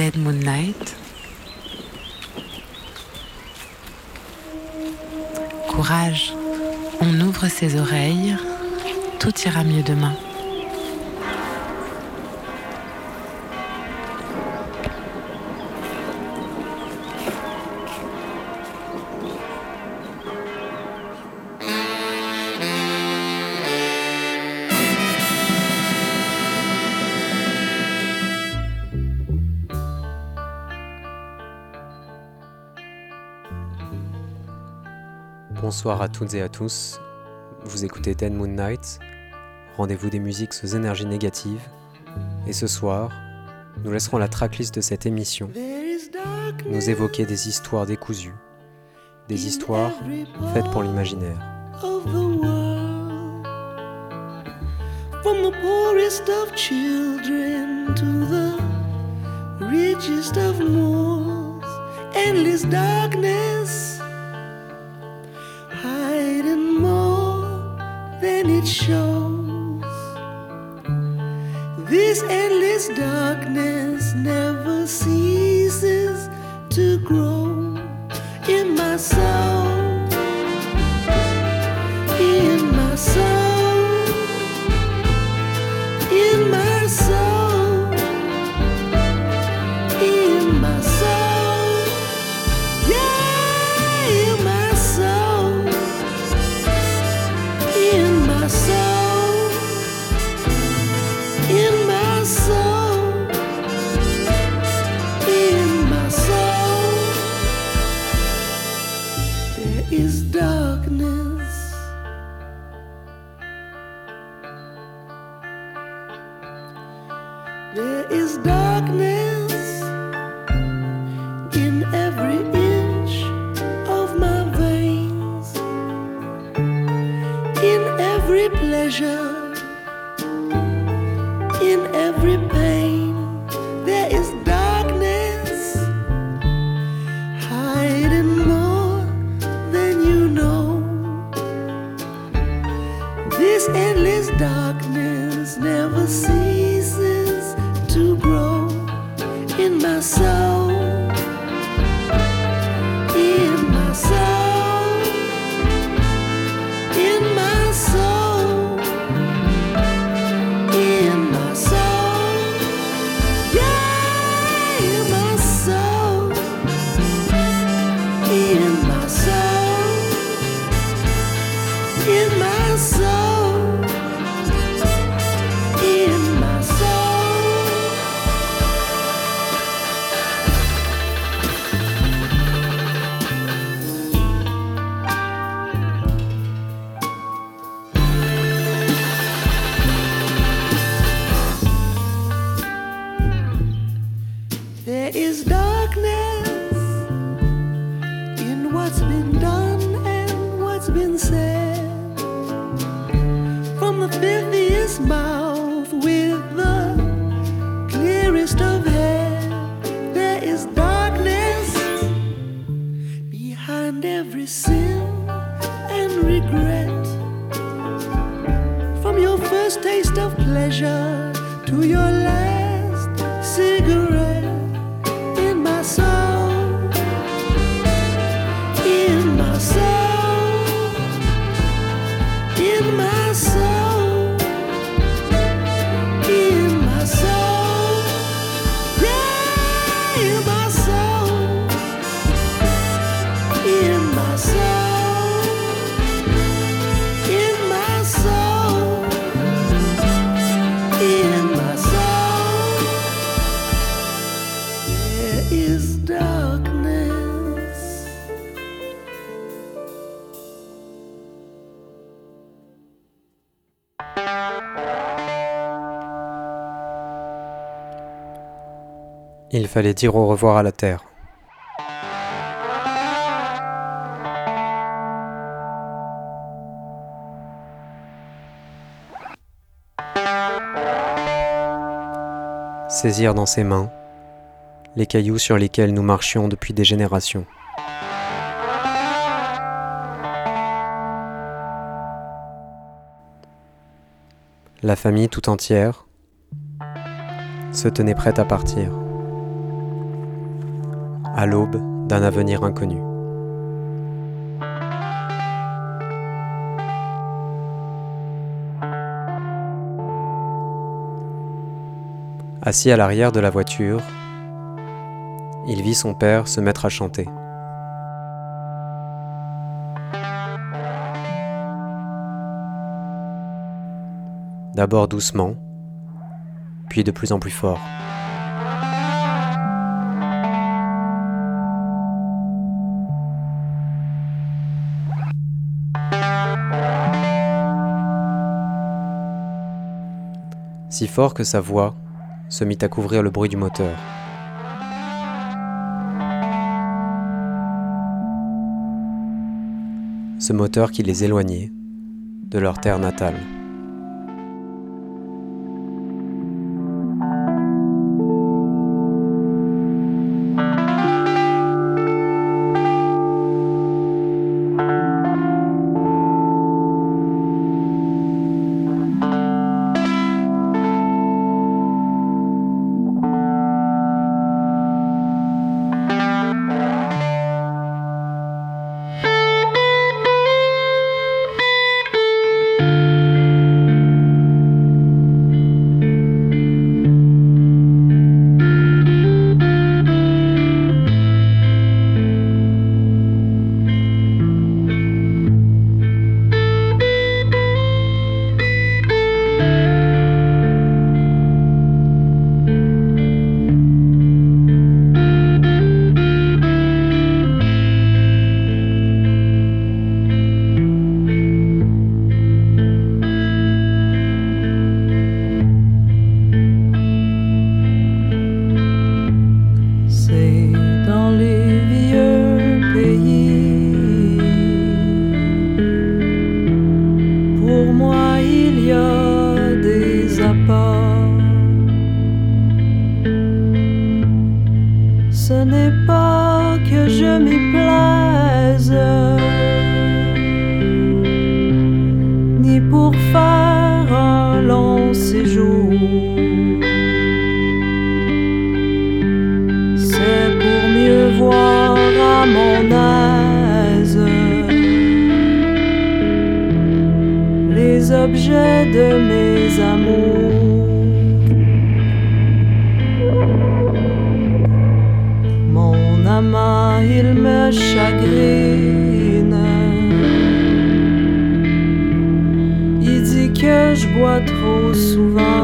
Dead Moon Night. Courage, on ouvre ses oreilles, tout ira mieux demain. Bonsoir à toutes et à tous. Vous écoutez Dead Moon Night, rendez-vous des musiques sous énergie négative. Et ce soir, nous laisserons la tracklist de cette émission nous évoquer des histoires décousues, des histoires faites pour l'imaginaire. From the poorest of children to the richest of moors, endless darkness. show. Darkness in every inch of my veins, in every pleasure, fallait dire au revoir à la Terre. Saisir dans ses mains les cailloux sur lesquels nous marchions depuis des générations. La famille tout entière se tenait prête à partir. À l'aube d'un avenir inconnu. Assis à l'arrière de la voiture, il vit son père se mettre à chanter. D'abord doucement, puis de plus en plus fort. Si fort que sa voix se mit à couvrir le bruit du moteur. Ce moteur qui les éloignait de leur terre natale. l'objet de mes amours. Mon amant, il me chagrine. Il dit que je bois trop souvent.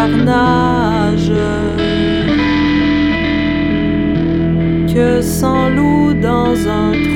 Faire en tout temps.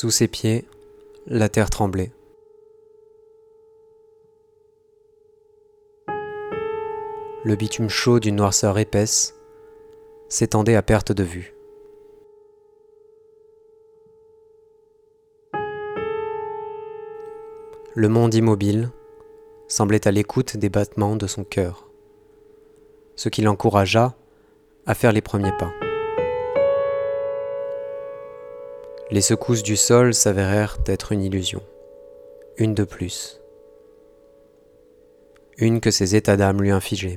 Sous ses pieds, la terre tremblait. Le bitume chaud d'une noirceur épaisse s'étendait à perte de vue. Le monde immobile semblait à l'écoute des battements de son cœur, ce qui l'encouragea à faire les premiers pas. Les secousses du sol s'avérèrent être une illusion, une de plus, une que ses états d'âme lui infligeaient.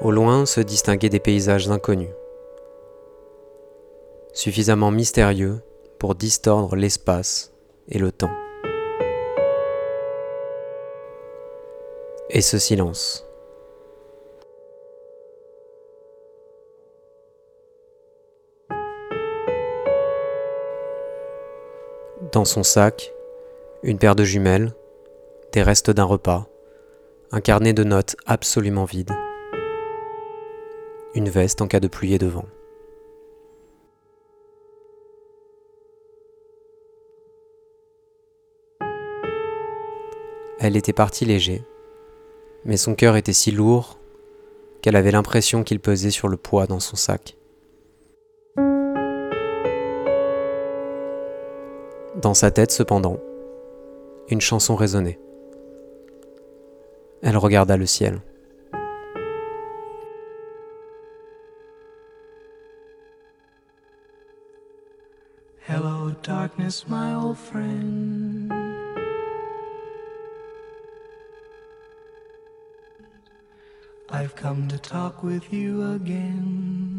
Au loin se distinguaient des paysages inconnus, suffisamment mystérieux pour distordre l'espace et le temps. Et ce silence. Dans son sac, une paire de jumelles, des restes d'un repas, un carnet de notes absolument vide, une veste en cas de pluie et de vent. Elle était partie léger, mais son cœur était si lourd qu'elle avait l'impression qu'il pesait sur le poids dans son sac. Dans sa tête, cependant, une chanson résonnait. Elle regarda le ciel. Hello, darkness, my old friend. I've come to talk with you again.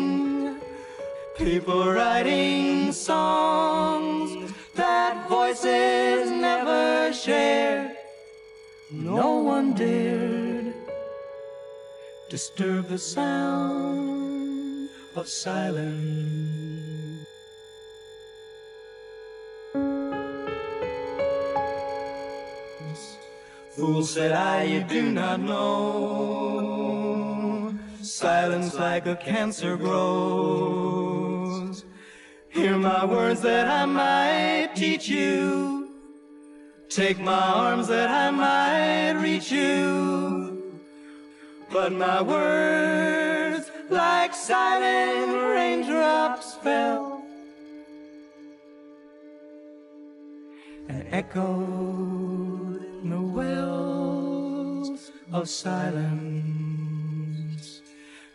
People writing songs that voices never shared. No one dared disturb the sound of silence. Fool said I, you do not know. Silence like a cancer grows. Hear my words that I might teach you. Take my arms that I might reach you. But my words, like silent raindrops, fell and echoed in the wells of silence.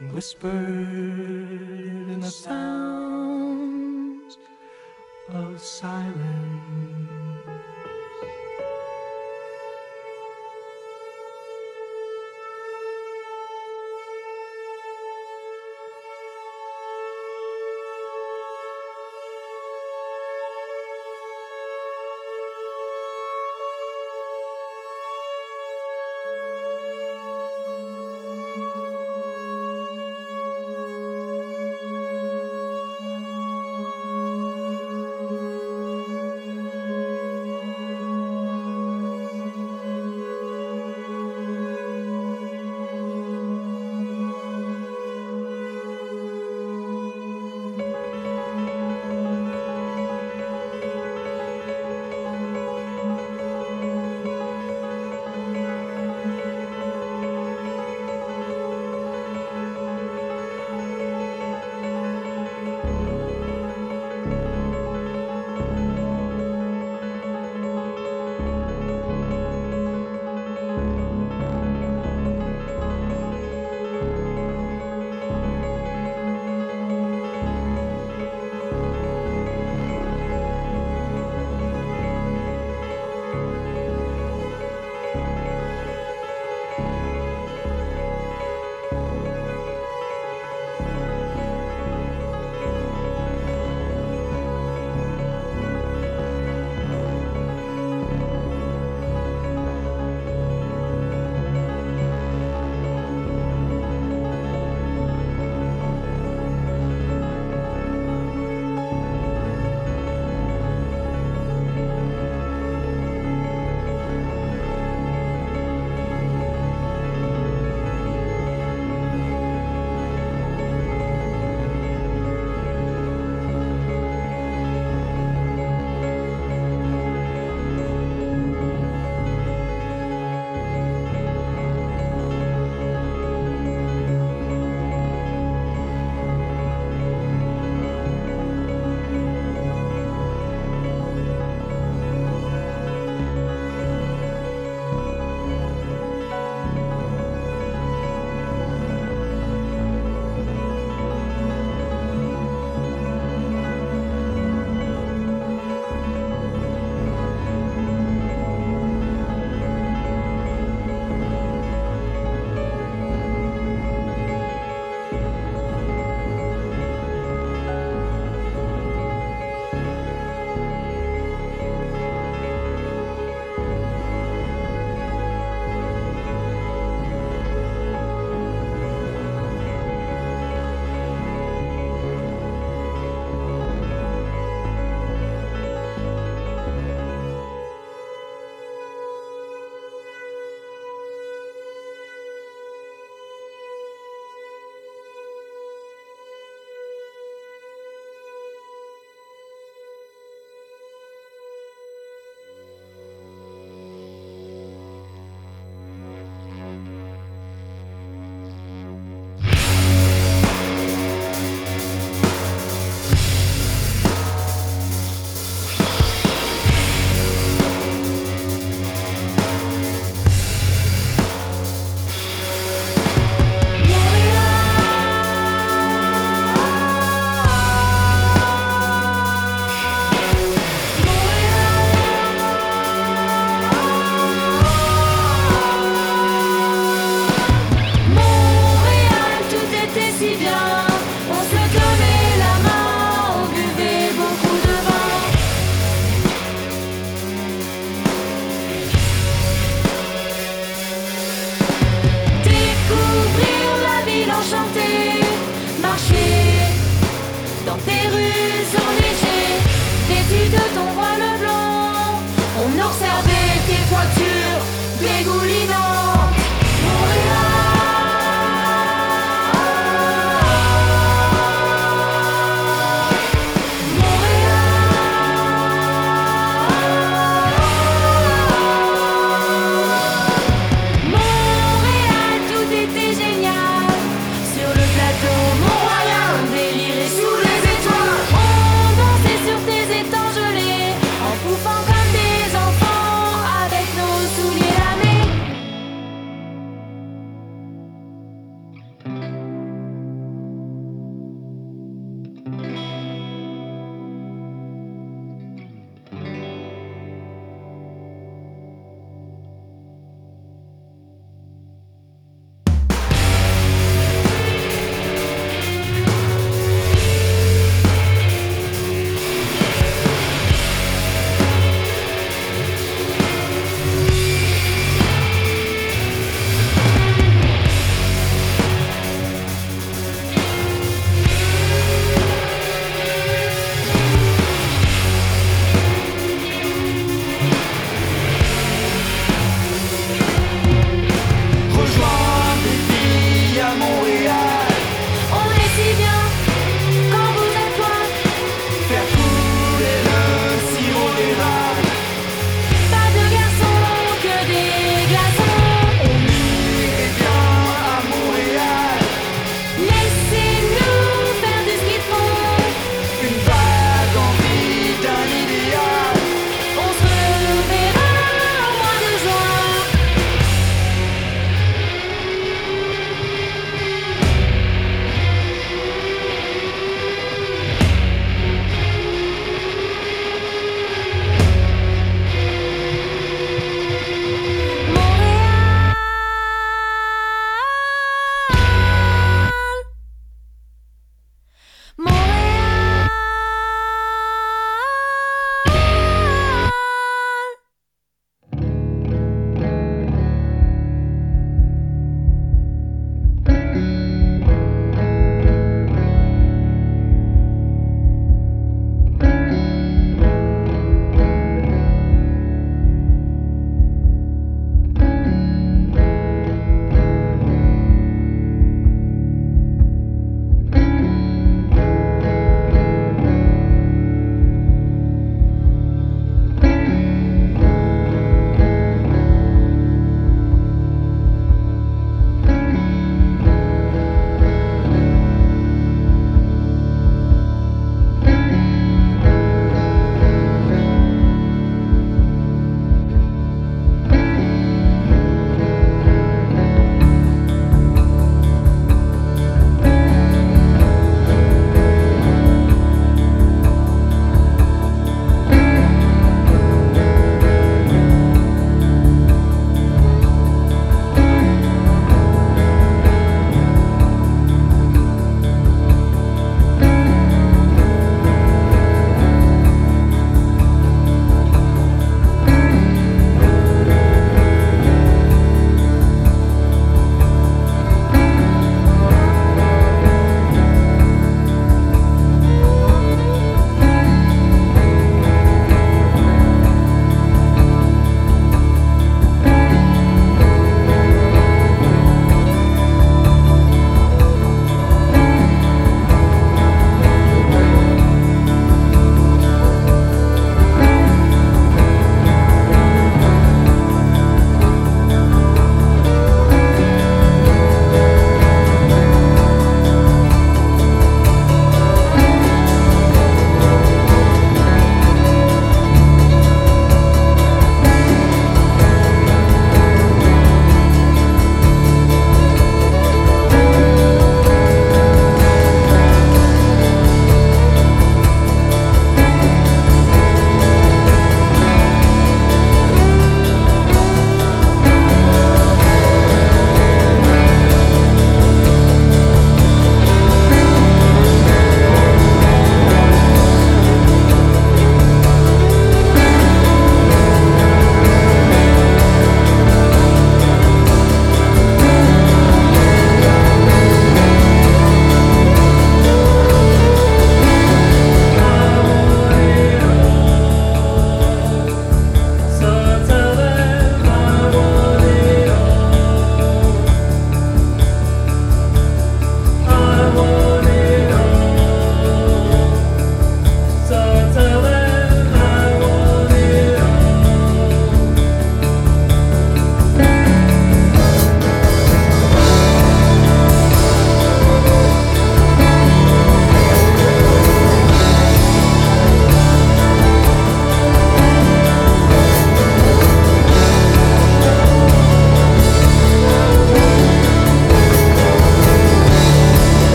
whispered in the sounds of silence.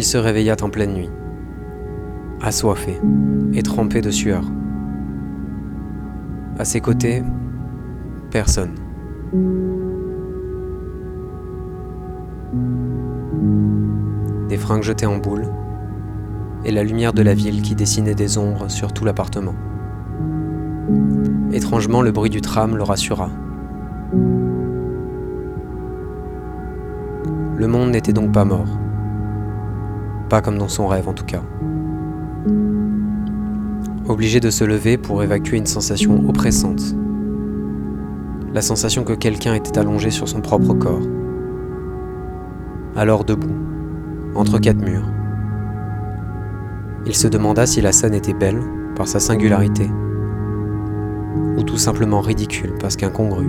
Il se réveilla en pleine nuit, assoiffé et trempé de sueur. À ses côtés, personne. Des fringues jetées en boule et la lumière de la ville qui dessinait des ombres sur tout l'appartement. Étrangement, le bruit du tram le rassura. Le monde n'était donc pas mort. Pas comme dans son rêve en tout cas. Obligé de se lever pour évacuer une sensation oppressante. La sensation que quelqu'un était allongé sur son propre corps. Alors debout, entre quatre murs. Il se demanda si la scène était belle par sa singularité ou tout simplement ridicule parce qu'incongru.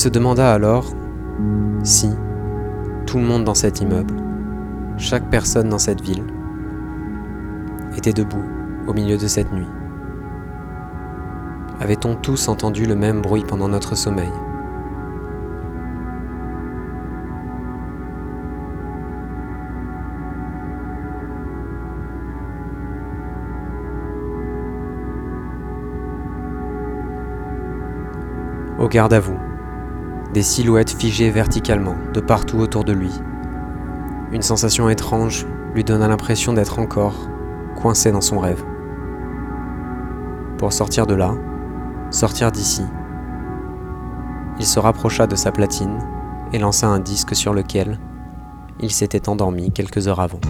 Se demanda alors si tout le monde dans cet immeuble chaque personne dans cette ville était debout au milieu de cette nuit. Avait-on tous entendu le même bruit pendant notre sommeil? Au garde à vous, des silhouettes figées verticalement de partout autour de lui une sensation étrange lui donna l'impression d'être encore coincé dans son rêve. Pour sortir de là, sortir d'ici, il se rapprocha de sa platine et lança un disque sur lequel il s'était endormi quelques heures avant.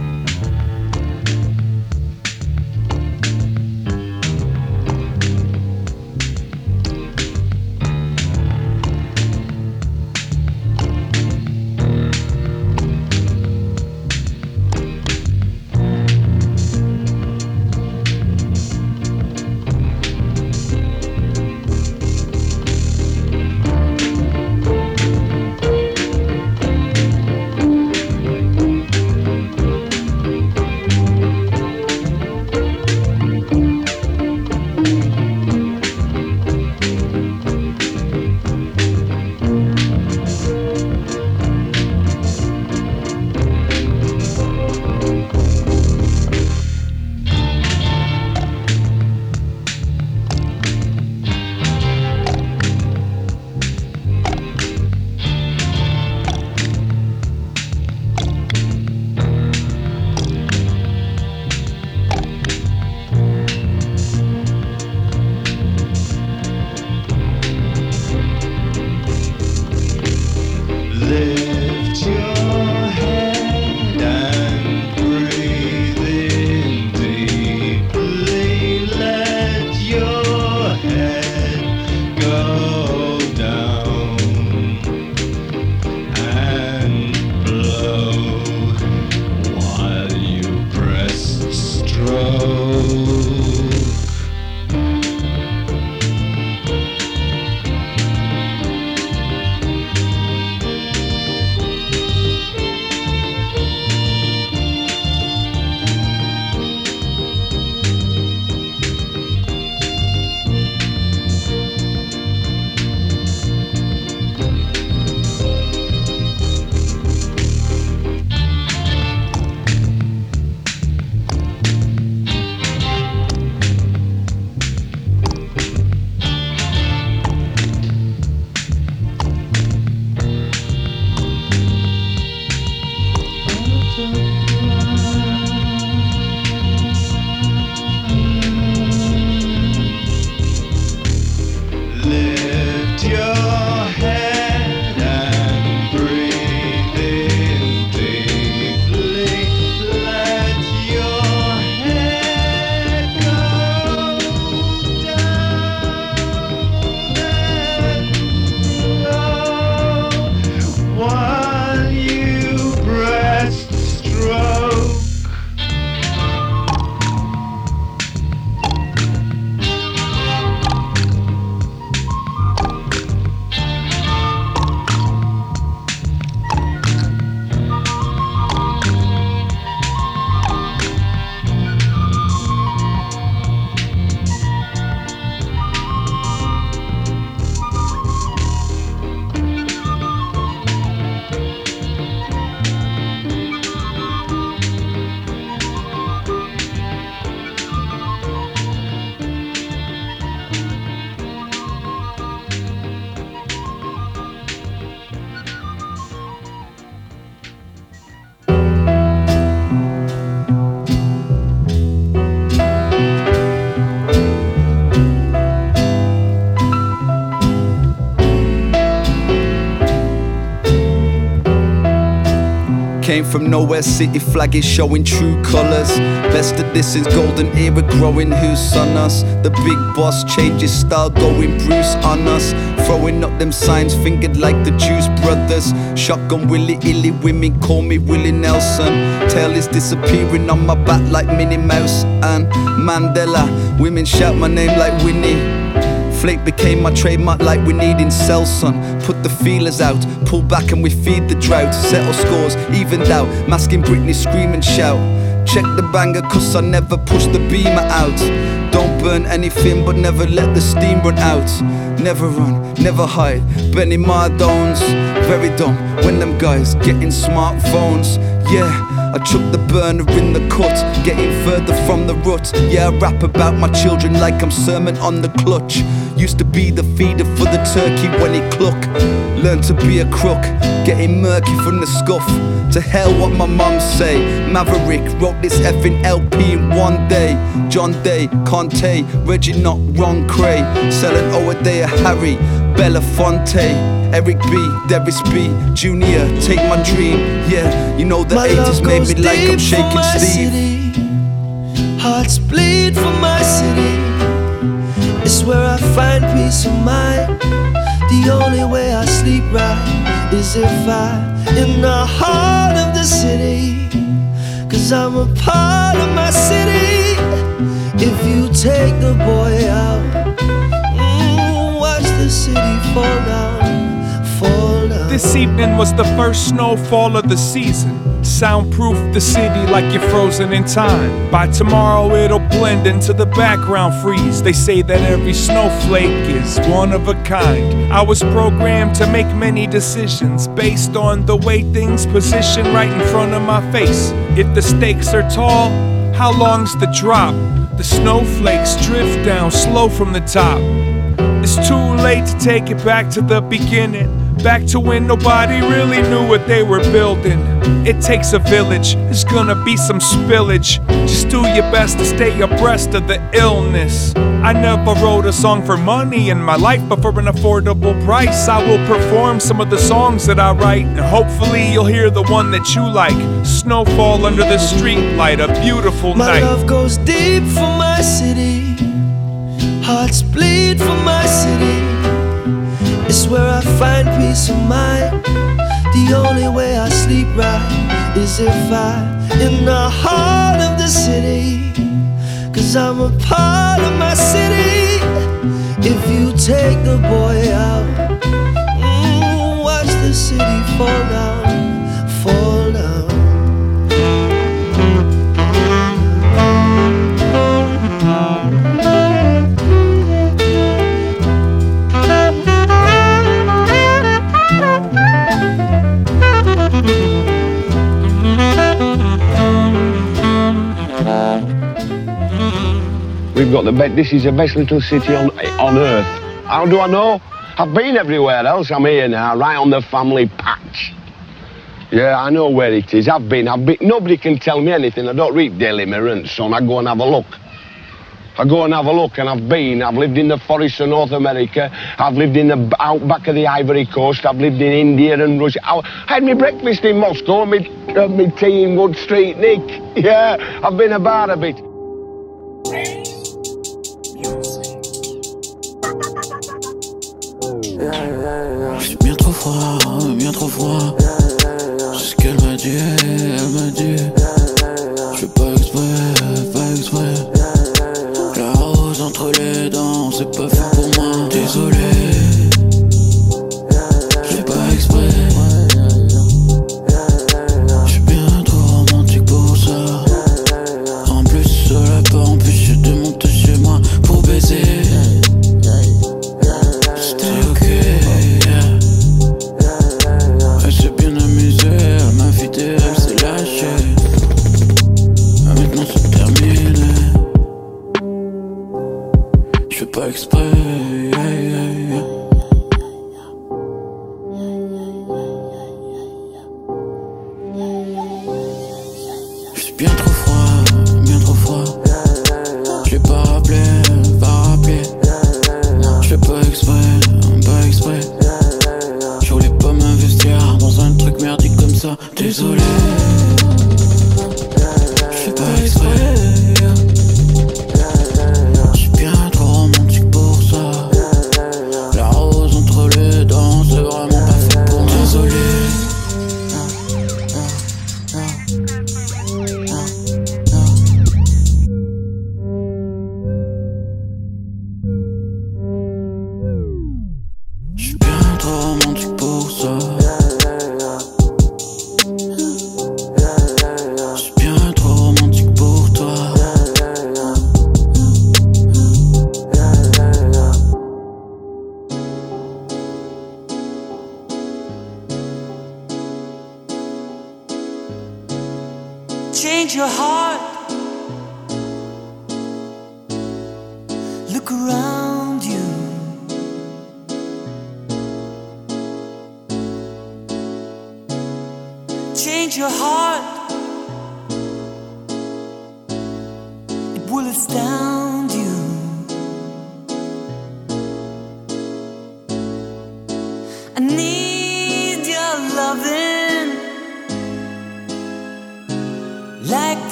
Came from nowhere, city flag is showing true colours. Best of this is golden era growing, who's on us? The big boss changes style, going Bruce on us. Throwing up them signs, fingered like the Juice Brothers. Shotgun Willie Illy, women call me Willie Nelson. Tail is disappearing on my back like Minnie Mouse and Mandela. Women shout my name like Winnie. Flake became my trademark like we need in Selsun. Put the feelers out, pull back and we feed the drought. Settle scores, evened out, masking Britney scream and shout. Check the banger cause I never push the beamer out. Don't burn anything but never let the steam run out. Never run, never hide. Benny Mardones, very dumb when them guys getting smartphones. Yeah. I took the burner in the cut, getting further from the rut. Yeah, I rap about my children like I'm sermon on the clutch. Used to be the feeder for the turkey when it cluck. Learned to be a crook, getting murky from the scuff. To hell what my mum say. Maverick wrote this effing LP in one day. John Day, Conte, Reggie not Ron Cray. Selling Owadea Harry, Belafonte, Eric B, Devis B, Junior, take my dream. Yeah, you know the My 80s made me like I'm shaking Steve. city. Hearts bleed for my city. It's where I find peace of mind. The only way I sleep right is if I in the heart of the city. Cause I'm a part of my city. If you take the boy out, the city fall down, fall down. This evening was the first snowfall of the season. Soundproof the city like you're frozen in time. By tomorrow, it'll blend into the background freeze. They say that every snowflake is one of a kind. I was programmed to make many decisions based on the way things position right in front of my face. If the stakes are tall, how long's the drop? The snowflakes drift down slow from the top. It's too late to take it back to the beginning. Back to when nobody really knew what they were building. It takes a village, there's gonna be some spillage. Just do your best to stay abreast of the illness. I never wrote a song for money in my life, but for an affordable price, I will perform some of the songs that I write. And hopefully, you'll hear the one that you like. Snowfall under the street light, a beautiful My night. love goes deep for my city. Hearts bleed for my city. It's where I find peace of mind. The only way I sleep right is if I in the heart of the city. Cause I'm a part of my city. If you take the boy out, mm, watch the city fall down, We've got the best. This is the best little city on on earth. How do I know? I've been everywhere else. I'm here now, right on the family patch. Yeah, I know where it is. I've been. I've been. Nobody can tell me anything. I don't read Daily Mirror and Sun. I go and have a look. I go and have a look, and I've been. I've lived in the forests of North America. I've lived in the outback of the Ivory Coast. I've lived in India and Russia. I, had my breakfast in Moscow, me, uh, me tea in Wood Street, Nick. Yeah, I've been about a bit. J'ai bien trop froid, bien trop froid. C'est ce qu'elle m'a dit, elle m'a dit.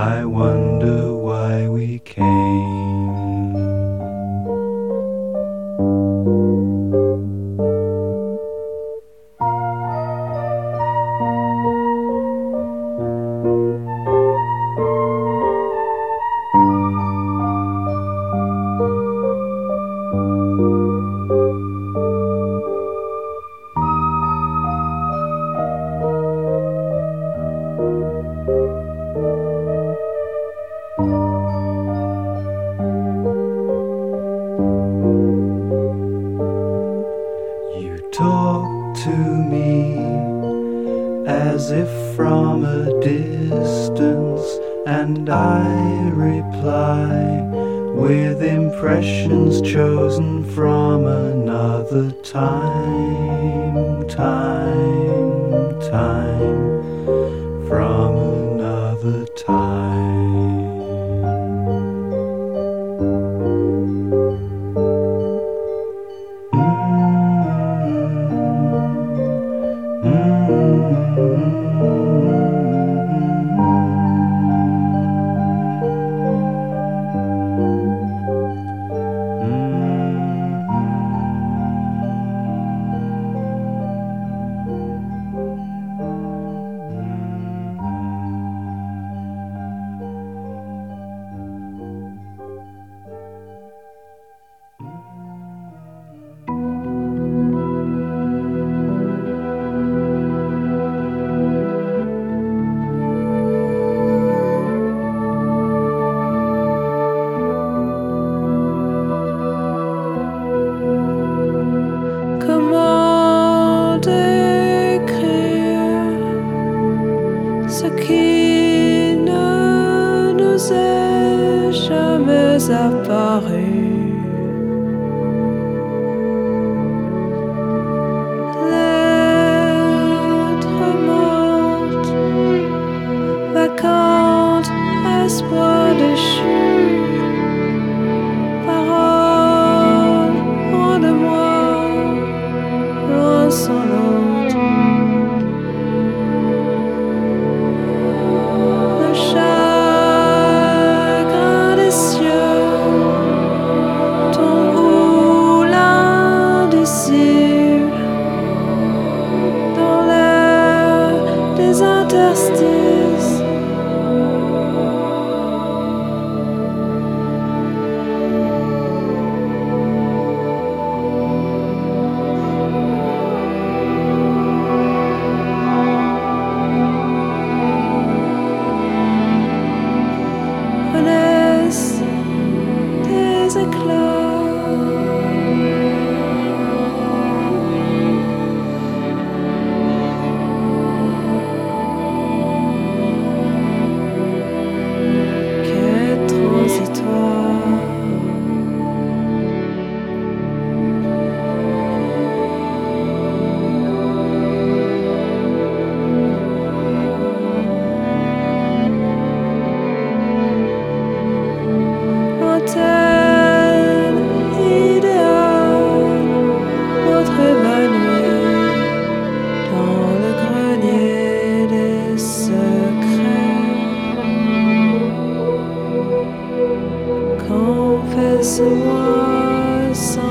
I wonder why we came. was so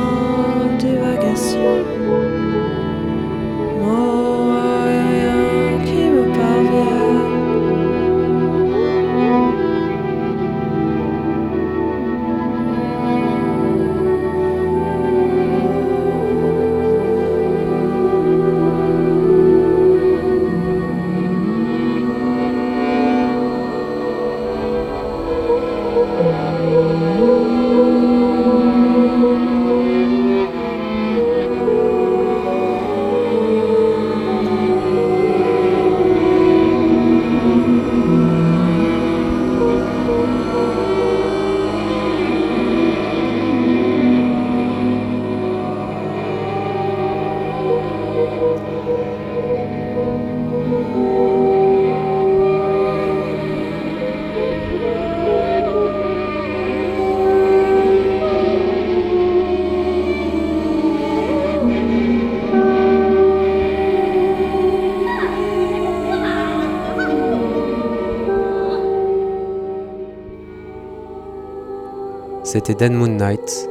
C'était Dead Moon Night.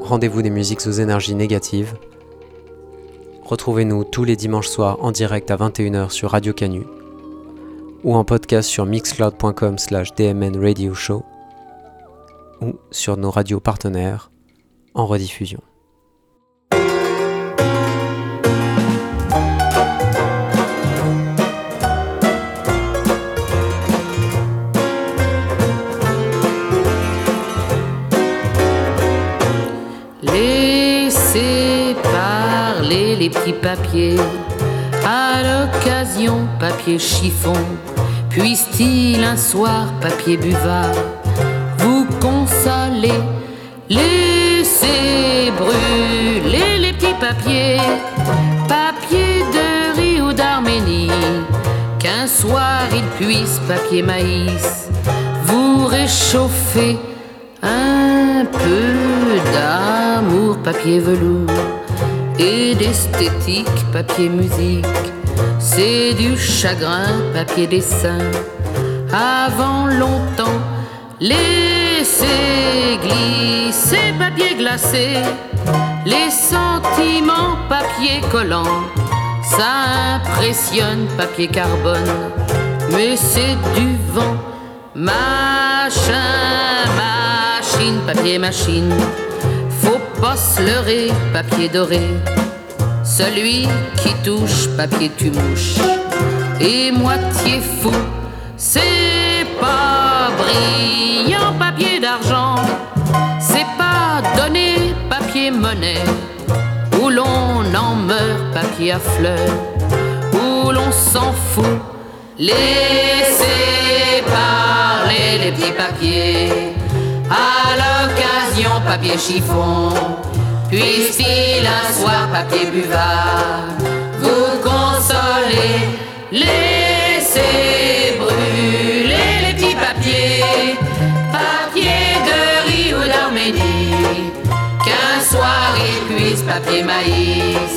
Rendez-vous des musiques aux énergies négatives. Retrouvez-nous tous les dimanches soirs en direct à 21h sur Radio Canu ou en podcast sur mixcloud.com slash dmn radio show ou sur nos radios partenaires en rediffusion. Papiers, à l'occasion papier chiffon, puisse-t-il un soir papier buvard vous consoler, laissez brûler les petits papiers, papier de riz ou d'Arménie, qu'un soir il puisse papier maïs vous réchauffer un peu d'amour, papier velours et d'esthétique, papier musique. C'est du chagrin, papier dessin. Avant longtemps, laissez glisser, papier glacé. Les sentiments, papier collant. Ça impressionne, papier carbone. Mais c'est du vent, machin, machine, papier machine. Leurrer, papier doré. Celui qui touche, papier tu mouches. Et moitié fou, c'est pas brillant, papier d'argent. C'est pas donné, papier monnaie. Où l'on en meurt, papier à fleurs. Où l'on s'en fout. Laissez parler les petits papiers. À papier chiffon. Puisse-t-il un soir, papier buvard, vous consoler. Laissez brûler les petits papiers. Papier de riz ou d'Arménie. Qu'un soir il puisse papier maïs